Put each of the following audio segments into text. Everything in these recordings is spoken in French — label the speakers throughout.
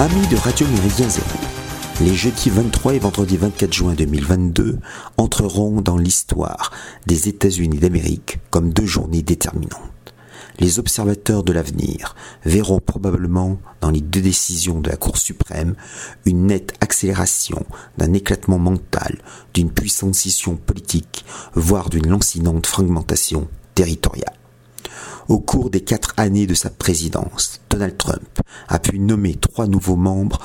Speaker 1: Amis de Radio Méridien Zéro, les jeudis 23 et vendredi 24 juin 2022 entreront dans l'histoire des États-Unis d'Amérique comme deux journées déterminantes. Les observateurs de l'avenir verront probablement dans les deux décisions de la Cour suprême une nette accélération d'un éclatement mental, d'une puissante scission politique, voire d'une lancinante fragmentation territoriale. Au cours des quatre années de sa présidence, Donald Trump a pu nommer trois nouveaux membres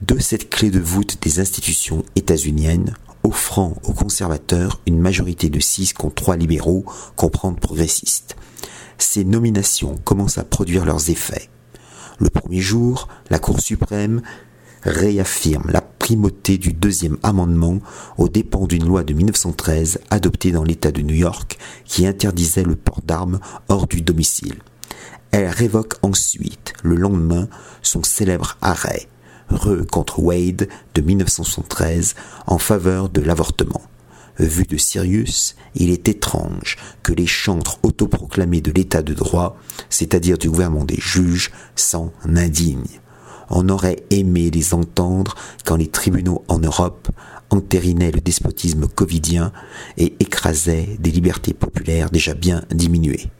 Speaker 1: de cette clé de voûte des institutions états-uniennes, offrant aux conservateurs une majorité de six contre trois libéraux, comprendre progressistes. Ces nominations commencent à produire leurs effets. Le premier jour, la Cour suprême réaffirme la du deuxième amendement aux dépens d'une loi de 1913 adoptée dans l'État de New York qui interdisait le port d'armes hors du domicile. Elle révoque ensuite, le lendemain, son célèbre arrêt, Re contre Wade de 1973, en faveur de l'avortement. Vu de Sirius, il est étrange que les chantres autoproclamés de l'état de droit, c'est-à-dire du gouvernement des juges, s'en indignent. On aurait aimé les entendre quand les tribunaux en Europe entérinaient le despotisme covidien et écrasaient des libertés populaires déjà bien diminuées.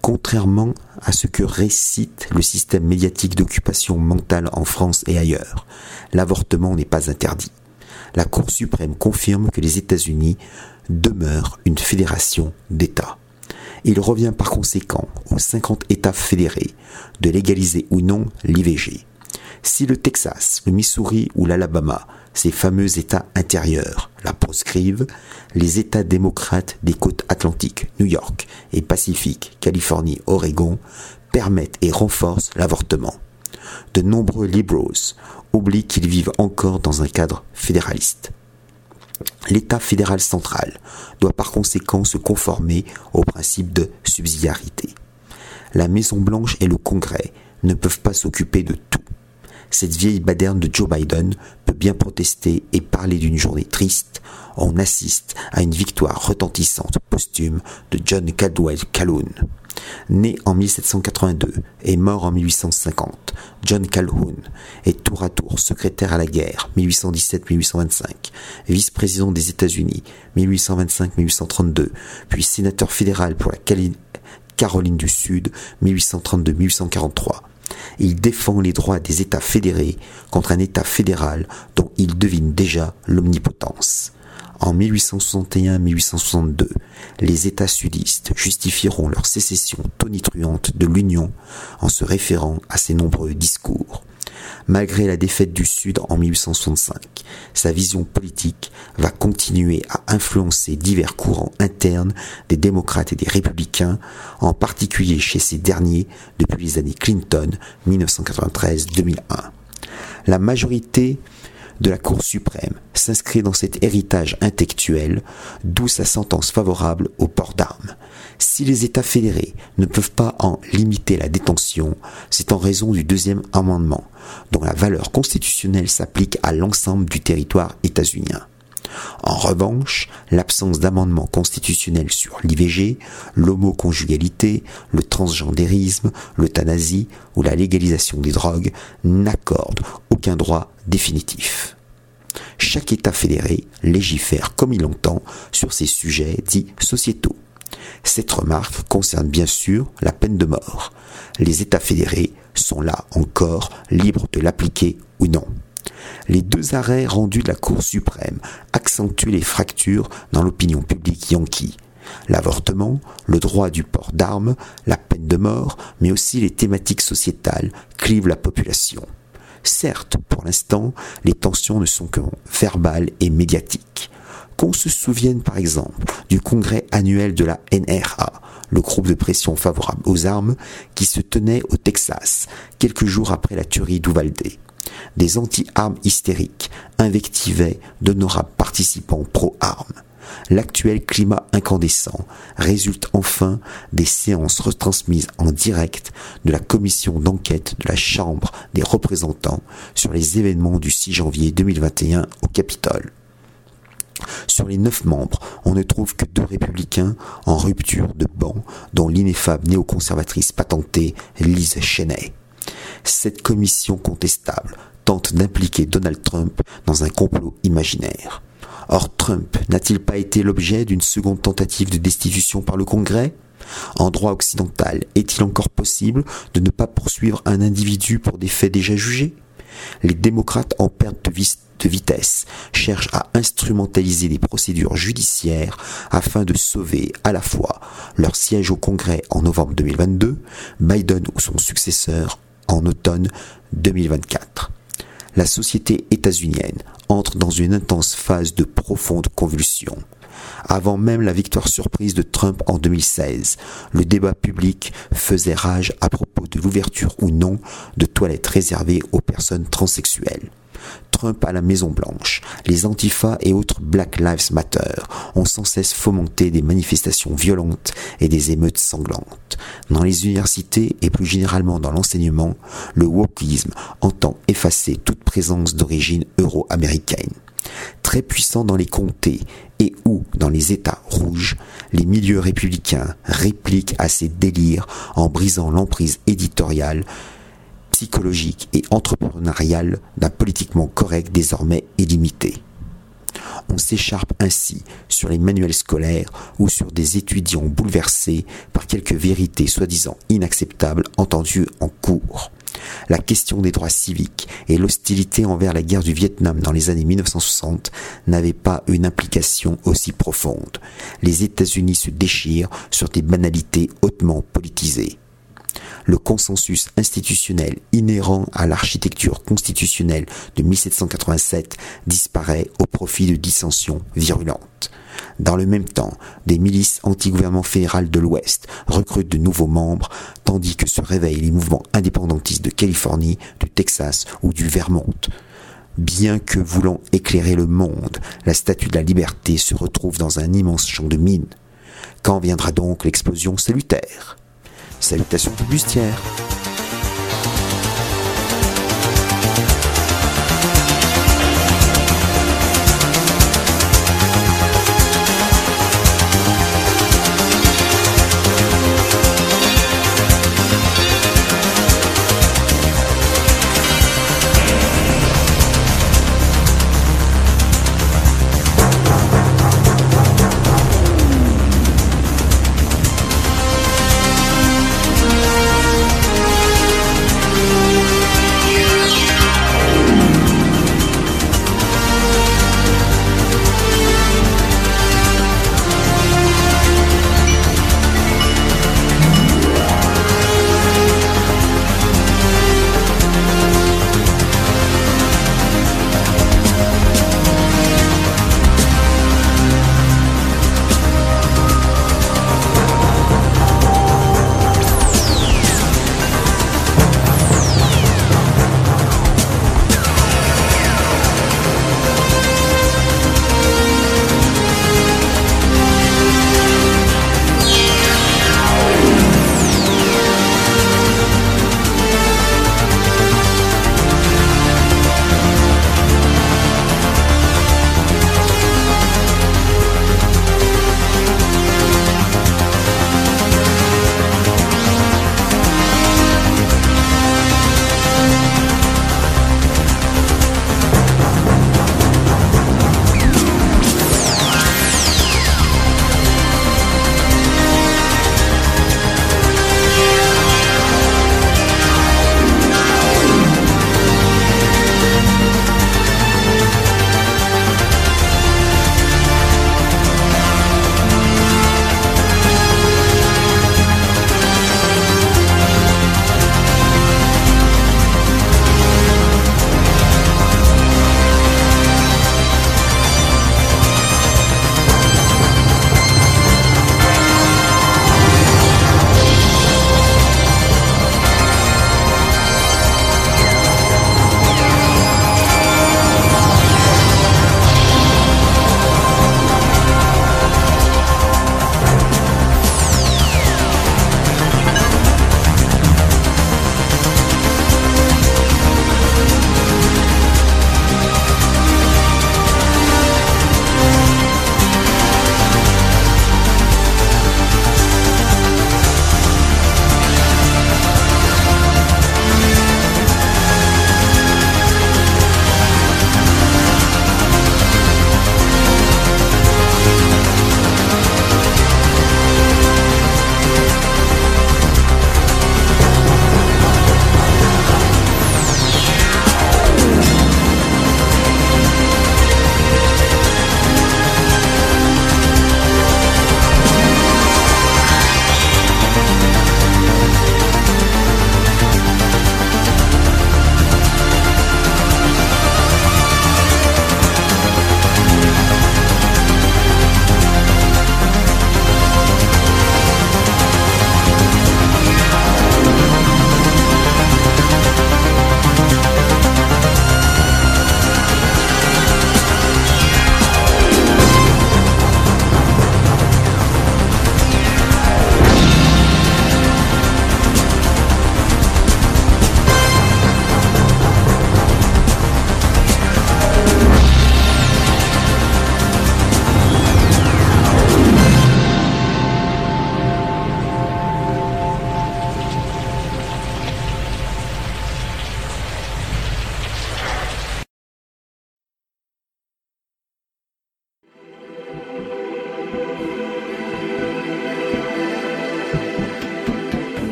Speaker 1: Contrairement à ce que récite le système médiatique d'occupation mentale en France et ailleurs, l'avortement n'est pas interdit. La Cour suprême confirme que les États-Unis demeurent une fédération d'États. Il revient par conséquent aux 50 États fédérés de légaliser ou non l'IVG. Si le Texas, le Missouri ou l'Alabama, ces fameux États intérieurs, la proscrivent, les États démocrates des côtes atlantiques, New York et Pacifique, Californie, Oregon, permettent et renforcent l'avortement. De nombreux liberals oublient qu'ils vivent encore dans un cadre fédéraliste. L'État fédéral central doit par conséquent se conformer au principe de subsidiarité. La Maison Blanche et le Congrès ne peuvent pas s'occuper de tout. Cette vieille baderne de Joe Biden peut bien protester et parler d'une journée triste. On assiste à une victoire retentissante posthume de John Caldwell Calhoun. Né en 1782 et mort en 1850, John Calhoun est tour à tour secrétaire à la guerre 1817-1825, vice-président des États-Unis 1825-1832, puis sénateur fédéral pour la Caroline du Sud 1832-1843. Il défend les droits des États fédérés contre un État fédéral dont il devine déjà l'omnipotence. En 1861-1862, les États sudistes justifieront leur sécession tonitruante de l'Union en se référant à ses nombreux discours. Malgré la défaite du Sud en 1865, sa vision politique va continuer à influencer divers courants internes des démocrates et des républicains, en particulier chez ces derniers depuis les années Clinton 1993-2001. La majorité de la Cour suprême s'inscrit dans cet héritage intellectuel, d'où sa sentence favorable au port d'armes. Si les États fédérés ne peuvent pas en limiter la détention, c'est en raison du deuxième amendement, dont la valeur constitutionnelle s'applique à l'ensemble du territoire états-unien. En revanche, l'absence d'amendement constitutionnel sur l'IVG, l'homoconjugalité, le transgendérisme, l'euthanasie ou la légalisation des drogues n'accorde aucun droit définitif. Chaque État fédéré légifère comme il entend sur ces sujets dits sociétaux. Cette remarque concerne bien sûr la peine de mort. Les États fédérés sont là encore libres de l'appliquer ou non. Les deux arrêts rendus de la Cour suprême accentuent les fractures dans l'opinion publique yankee. L'avortement, le droit du port d'armes, la peine de mort, mais aussi les thématiques sociétales clivent la population. Certes, pour l'instant, les tensions ne sont que verbales et médiatiques. Qu'on se souvienne par exemple du congrès annuel de la NRA, le groupe de pression favorable aux armes, qui se tenait au Texas quelques jours après la tuerie d'Uvalde. Des anti-armes hystériques invectivaient d'honorables participants pro-armes. L'actuel climat incandescent résulte enfin des séances retransmises en direct de la commission d'enquête de la Chambre des représentants sur les événements du 6 janvier 2021 au Capitole. Sur les neuf membres, on ne trouve que deux républicains en rupture de banc, dont l'ineffable néoconservatrice patentée Lise Cheney. Cette commission contestable tente d'impliquer Donald Trump dans un complot imaginaire. Or, Trump n'a-t-il pas été l'objet d'une seconde tentative de destitution par le Congrès? En droit occidental, est-il encore possible de ne pas poursuivre un individu pour des faits déjà jugés? Les démocrates en perte de, vitesse cherchent à instrumentaliser des procédures judiciaires afin de sauver à la fois leur siège au Congrès en novembre 2022, Biden ou son successeur en automne 2024 la société états-unienne entre dans une intense phase de profonde convulsion. Avant même la victoire surprise de Trump en 2016, le débat public faisait rage à propos de l'ouverture ou non de toilettes réservées aux personnes transsexuelles. Trump à la Maison Blanche, les Antifa et autres Black Lives Matter ont sans cesse fomenté des manifestations violentes et des émeutes sanglantes. Dans les universités et plus généralement dans l'enseignement, le wokisme entend effacer toute présence d'origine euro-américaine. Très puissant dans les comtés et ou dans les États rouges, les milieux républicains répliquent à ces délires en brisant l'emprise éditoriale psychologique et entrepreneurial d'un politiquement correct désormais illimité. On s'écharpe ainsi sur les manuels scolaires ou sur des étudiants bouleversés par quelques vérités soi-disant inacceptables entendues en cours. La question des droits civiques et l'hostilité envers la guerre du Vietnam dans les années 1960 n'avaient pas une implication aussi profonde. Les États-Unis se déchirent sur des banalités hautement politisées le consensus institutionnel inhérent à l'architecture constitutionnelle de 1787 disparaît au profit de dissensions virulentes. Dans le même temps, des milices anti-gouvernement fédéral de l'Ouest recrutent de nouveaux membres, tandis que se réveillent les mouvements indépendantistes de Californie, du Texas ou du Vermont. Bien que voulant éclairer le monde, la statue de la liberté se retrouve dans un immense champ de mines. Quand viendra donc l'explosion salutaire? Salutations bustière